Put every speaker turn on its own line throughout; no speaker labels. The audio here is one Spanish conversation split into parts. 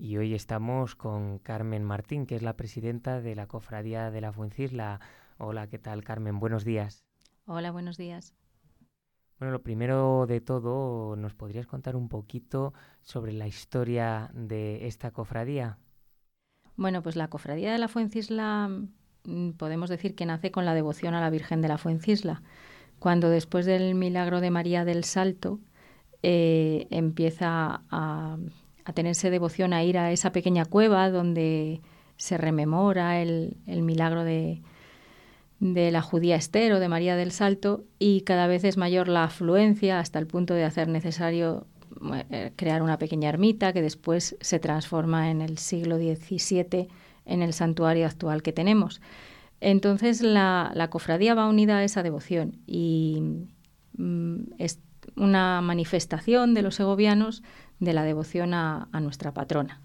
y hoy estamos con Carmen Martín, que es la presidenta de la Cofradía de la Fuencisla. Hola, ¿qué tal Carmen? Buenos días.
Hola, buenos días.
Bueno, lo primero de todo, ¿nos podrías contar un poquito sobre la historia de esta cofradía?
Bueno, pues la Cofradía de la Fuencisla mm, podemos decir que nace con la devoción a la Virgen de la Fuencisla. Cuando después del milagro de María del Salto eh, empieza a, tenerse devoción a ir a esa pequeña cueva donde se rememora el, milagro de, de la judía Esther o de María del Salto y cada vez es mayor la afluencia hasta el punto de hacer necesario eh, crear una pequeña ermita que después se transforma en el siglo XVII en el santuario actual que tenemos. Entonces la, cofradía va unida a esa devoción y mm, es una manifestación de los segovianos de la devoción a, nuestra patrona.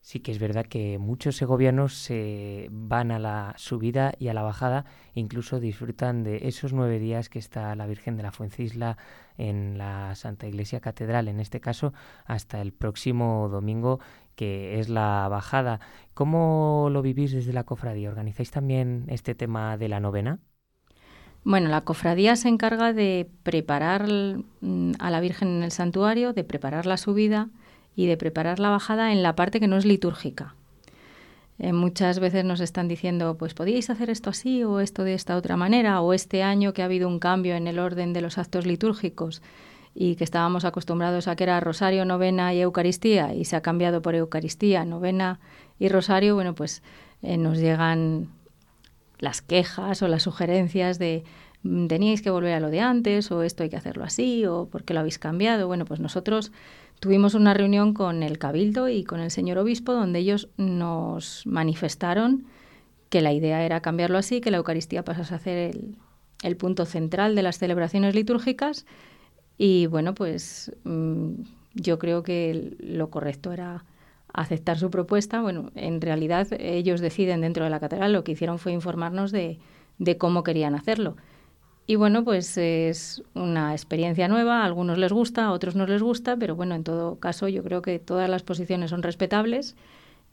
Sí que es verdad que muchos segovianos se van a la subida y a la bajada, incluso disfrutan de esos nueve días que está la Virgen de la Fuencisla en la Santa Iglesia Catedral, en este caso hasta el próximo domingo, que es la bajada. ¿Cómo lo vivís desde la cofradía? ¿Organizáis también este tema de la novena?
Bueno, la cofradía se encarga de preparar mm, a la Virgen en el santuario, de preparar la subida y de preparar la bajada en la parte que no es litúrgica. Eh, muchas veces nos están diciendo, pues podíais hacer esto así o esto de esta otra manera, o este año que ha habido un cambio en el orden de los actos litúrgicos y que estábamos acostumbrados a que era rosario, novena y Eucaristía y se ha cambiado por Eucaristía, novena y rosario, bueno, pues eh, nos llegan las quejas o las sugerencias de teníais que volver a lo de antes o esto hay que hacerlo así o por qué lo habéis cambiado. Bueno, pues nosotros tuvimos una reunión con el Cabildo y con el señor obispo donde ellos nos manifestaron que la idea era cambiarlo así, que la Eucaristía pasase a ser el, punto central de las celebraciones litúrgicas y bueno, pues mm, yo creo que lo correcto era aceptar su propuesta. Bueno, en realidad ellos deciden dentro de la catedral, lo que hicieron fue informarnos de, de cómo querían hacerlo. Y bueno, pues es una experiencia nueva, a algunos les gusta, a otros no les gusta, pero bueno, en todo caso yo creo que todas las posiciones son respetables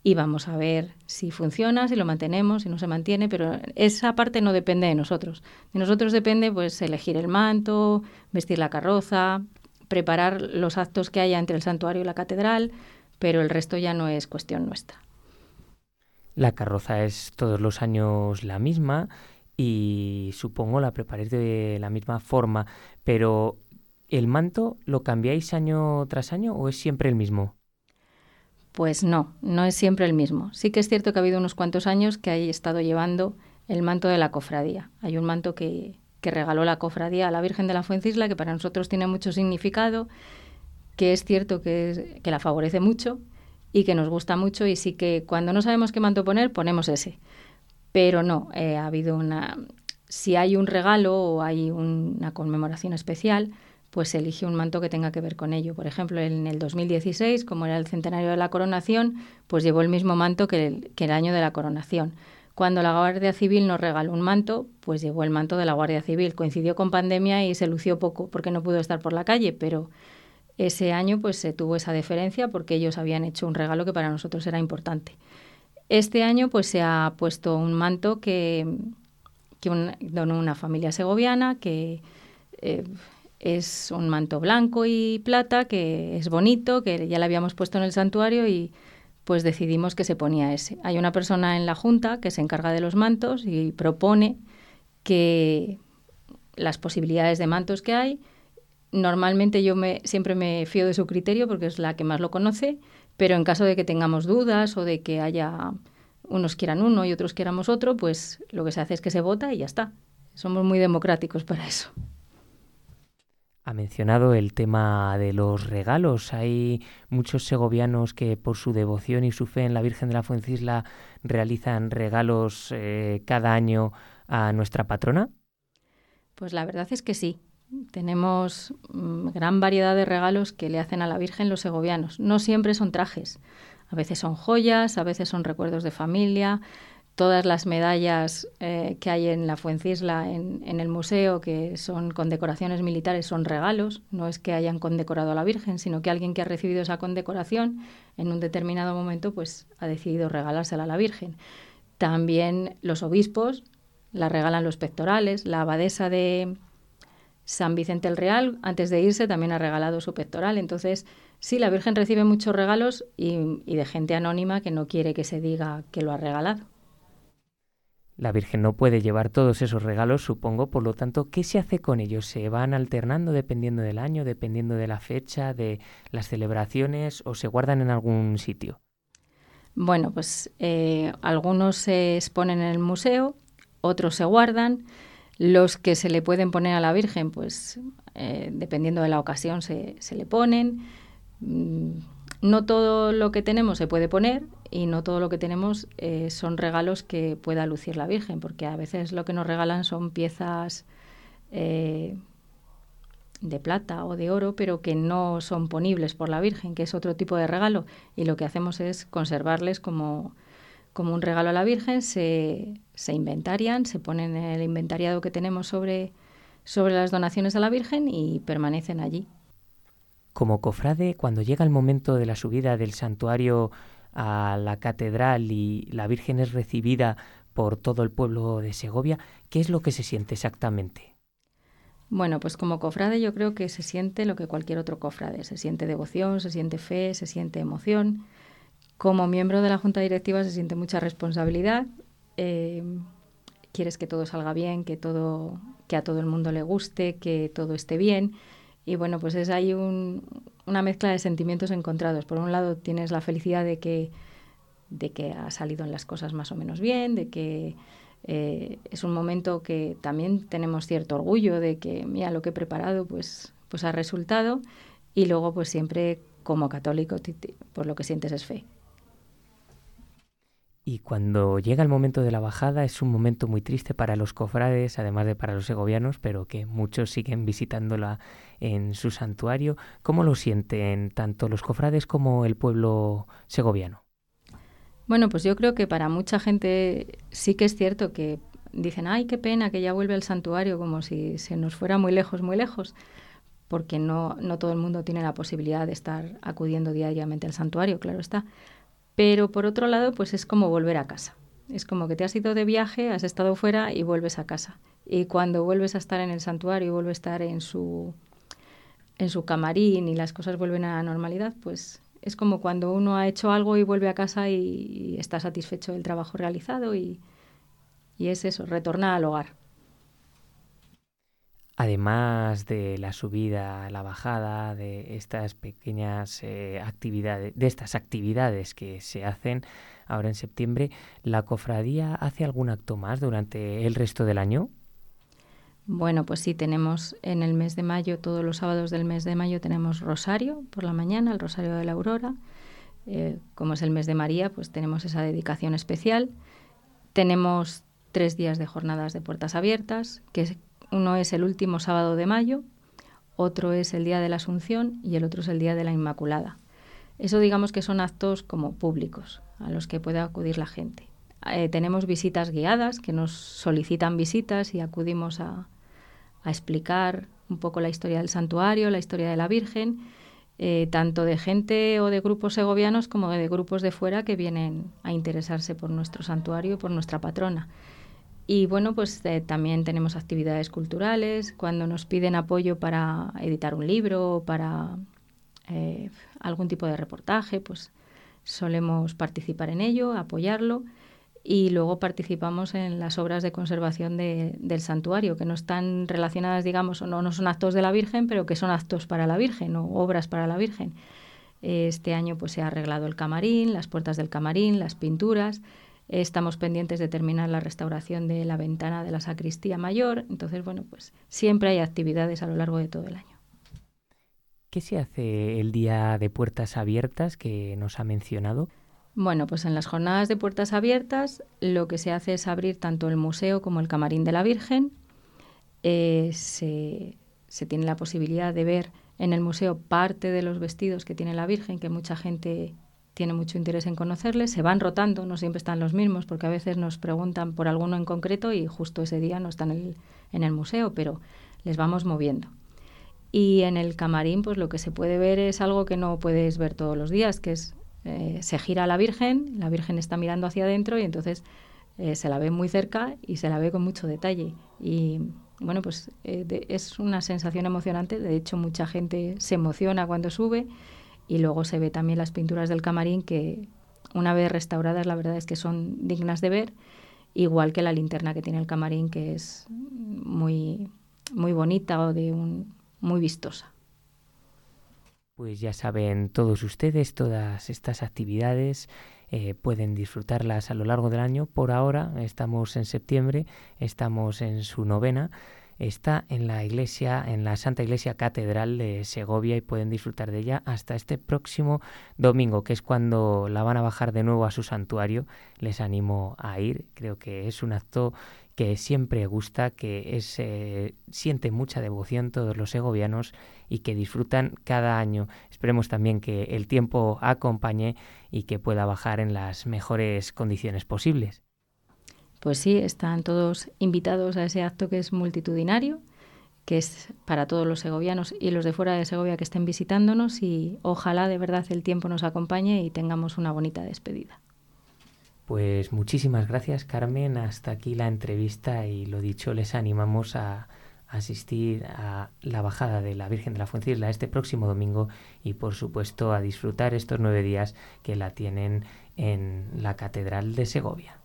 y vamos a ver si funciona, si lo mantenemos, si no se mantiene, pero esa parte no depende de nosotros. De nosotros depende pues elegir el manto, vestir la carroza, preparar los actos que haya entre el santuario y la catedral, pero el resto ya no es cuestión nuestra.
La carroza es todos los años la misma y supongo la preparéis de la misma forma, pero ¿el manto lo cambiáis año tras año o es siempre el mismo?
Pues no, no es siempre el mismo. Sí que es cierto que ha habido unos cuantos años que he estado llevando el manto de la cofradía. Hay un manto que, que regaló la cofradía a la Virgen de la Fuencisla, que para nosotros tiene mucho significado que es cierto que, que la favorece mucho y que nos gusta mucho y sí que cuando no sabemos qué manto poner, ponemos ese. Pero no, eh, ha habido una... Si hay un regalo o hay una conmemoración especial, pues se elige un manto que tenga que ver con ello. Por ejemplo, en el 2016, como era el centenario de la coronación, pues llevó el mismo manto que el, que el año de la coronación. Cuando la Guardia Civil nos regaló un manto, pues llevó el manto de la Guardia Civil. Coincidió con pandemia y se lució poco porque no pudo estar por la calle, pero ese año pues se tuvo esa deferencia porque ellos habían hecho un regalo que para nosotros era importante. Este año pues se ha puesto un manto que, donó una familia segoviana que eh, es un manto blanco y plata que es bonito, que ya le habíamos puesto en el santuario y pues decidimos que se ponía ese. Hay una persona en la Junta que se encarga de los mantos y propone que las posibilidades de mantos que hay Normalmente yo me, siempre me fío de su criterio porque es la que más lo conoce, pero en caso de que tengamos dudas o de que haya unos quieran uno y otros quieramos otro, pues lo que se hace es que se vota y ya está. Somos muy democráticos para eso.
Ha mencionado el tema de los regalos. Hay muchos segovianos que por su devoción y su fe en la Virgen de la Fuencisla realizan regalos eh, cada año a nuestra patrona.
Pues la verdad es que sí. Tenemos mm, gran variedad de regalos que le hacen a la Virgen los segovianos. No siempre son trajes, a veces son joyas, a veces son recuerdos de familia. todas las medallas eh, que hay en la Fuencisla, en, en, el museo, que son con decoraciones militares, son regalos. No es que hayan condecorado a la Virgen, sino que alguien que ha recibido esa condecoración en un determinado momento, pues ha decidido regalársela a la Virgen. También los obispos la regalan los pectorales. La abadesa de San Vicente el Real, antes de irse, también ha regalado su pectoral. Entonces, sí, la Virgen recibe muchos regalos y, y de gente anónima que no quiere que se diga que lo ha regalado.
La Virgen no puede llevar todos esos regalos, supongo, por lo tanto, ¿qué se hace con ellos? ¿Se van alternando dependiendo del año, dependiendo de la fecha, de las celebraciones o se guardan en algún sitio?
Bueno, pues eh, algunos se exponen en el museo, otros se guardan. Los que se le pueden poner a la Virgen, pues eh, dependiendo de la ocasión se, se le ponen. Mm, no todo lo que tenemos se puede poner y no todo lo que tenemos eh, son regalos que pueda lucir la Virgen, porque a veces lo que nos regalan son piezas eh, de plata o de oro, pero que no son ponibles por la Virgen, que es otro tipo de regalo. Y lo que hacemos es conservarles como, como un regalo a la Virgen, se, se inventarian, se ponen en el inventariado que tenemos sobre, sobre las donaciones a la Virgen y permanecen allí.
Como cofrade, cuando llega el momento de la subida del santuario a la catedral y la Virgen es recibida por todo el pueblo de Segovia, ¿qué es lo que se siente exactamente?
Bueno, pues como cofrade yo creo que se siente lo que cualquier otro cofrade. Se siente devoción, se siente fe, se siente emoción. Como miembro de la Junta Directiva se siente mucha responsabilidad. Eh, quieres que todo salga bien, que todo, que a todo el mundo le guste, que todo esté bien. Y bueno, pues es ahí una mezcla de sentimientos encontrados. Por un lado tienes la felicidad de que, de que ha salido en las cosas más o menos bien, de que eh, es un momento que también tenemos cierto orgullo de que, mira, lo que he preparado pues, pues ha resultado. Y luego pues siempre como católico, por lo que sientes es fe.
Y cuando llega el momento de la bajada es un momento muy triste para los cofrades, además de para los segovianos, pero que muchos siguen visitándola en su santuario. ¿Cómo lo sienten tanto los cofrades como el pueblo segoviano?
Bueno, pues yo creo que para mucha gente sí que es cierto que dicen, ay, qué pena que ya vuelve al santuario, como si se nos fuera muy lejos, muy lejos, porque no, no todo el mundo tiene la posibilidad de estar acudiendo diariamente al santuario, claro está. Pero por otro lado, pues es como volver a casa. Es como que te has ido de viaje, has estado fuera y vuelves a casa. Y cuando vuelves a estar en el santuario vuelves a estar en su, en su camarín y las cosas vuelven a la normalidad, pues es como cuando uno ha hecho algo y vuelve a casa y, está satisfecho del trabajo realizado y, y es eso, retornar al hogar.
Además de la subida, la bajada, de estas pequeñas eh, actividades, de estas actividades que se hacen ahora en septiembre, ¿la cofradía hace algún acto más durante el resto del año?
Bueno, pues sí, tenemos en el mes de mayo, todos los sábados del mes de mayo tenemos rosario por la mañana, el rosario de la aurora. Eh, como es el mes de María, pues tenemos esa dedicación especial. Tenemos tres días de jornadas de puertas abiertas, que uno es el último sábado de mayo, otro es el día de la Asunción y el otro es el día de la Inmaculada. Eso digamos que son actos como públicos a los que puede acudir la gente. Eh, tenemos visitas guiadas que nos solicitan visitas y acudimos a, explicar un poco la historia del santuario, la historia de la Virgen, eh, tanto de gente o de grupos segovianos como de grupos de fuera que vienen a interesarse por nuestro santuario y por nuestra patrona. Y bueno, pues eh, también tenemos actividades culturales, cuando nos piden apoyo para editar un libro o para eh, algún tipo de reportaje, pues solemos participar en ello, apoyarlo y luego participamos en las obras de conservación del santuario, que no están relacionadas, digamos, no, no son actos de la Virgen, pero que son actos para la Virgen o obras para la Virgen. Este año pues se ha arreglado el camarín, las puertas del camarín, las pinturas, Estamos pendientes de terminar la restauración de la ventana de la sacristía mayor. Entonces, bueno, pues siempre hay actividades a lo largo de todo el año.
¿Qué se hace el día de puertas abiertas que nos ha mencionado?
Bueno, pues en las jornadas de puertas abiertas lo que se hace es abrir tanto el museo como el camarín de la Virgen. Eh, se, se tiene la posibilidad de ver en el museo parte de los vestidos que tiene la Virgen, que mucha gente tiene mucho interés en conocerles, se van rotando, no siempre están los mismos, porque a veces nos preguntan por alguno en concreto y justo ese día no están en el, en el museo, pero les vamos moviendo. Y en el camarín, pues lo que se puede ver es algo que no puedes ver todos los días, que es eh, se gira la Virgen, la Virgen está mirando hacia adentro y entonces eh, se la ve muy cerca y se la ve con mucho detalle. Y bueno, pues eh, es una sensación emocionante. De hecho, mucha gente se emociona cuando sube y luego se ve también las pinturas del camarín que una vez restauradas la verdad es que son dignas de ver, igual que la linterna que tiene el camarín que es muy, muy bonita o de un, muy vistosa.
Pues ya saben todos ustedes, todas estas actividades eh, pueden disfrutarlas a lo largo del año. Por ahora estamos en septiembre, estamos en su novena. Está en la iglesia, en la Santa Iglesia Catedral de Segovia y pueden disfrutar de ella hasta este próximo domingo, que es cuando la van a bajar de nuevo a su santuario. Les animo a ir, creo que es un acto que siempre gusta, que eh, siente mucha devoción todos los segovianos y que disfrutan cada año. Esperemos también que el tiempo acompañe y que pueda bajar en las mejores condiciones posibles.
Pues sí, están todos invitados a ese acto que es multitudinario, que es para todos los segovianos y los de fuera de Segovia que estén visitándonos y ojalá de verdad el tiempo nos acompañe y tengamos una bonita despedida.
Pues muchísimas gracias Carmen, hasta aquí la entrevista y lo dicho, les animamos a asistir a la bajada de la Virgen de la Fuencisla este próximo domingo y por supuesto a disfrutar estos nueve días que la tienen en la Catedral de Segovia.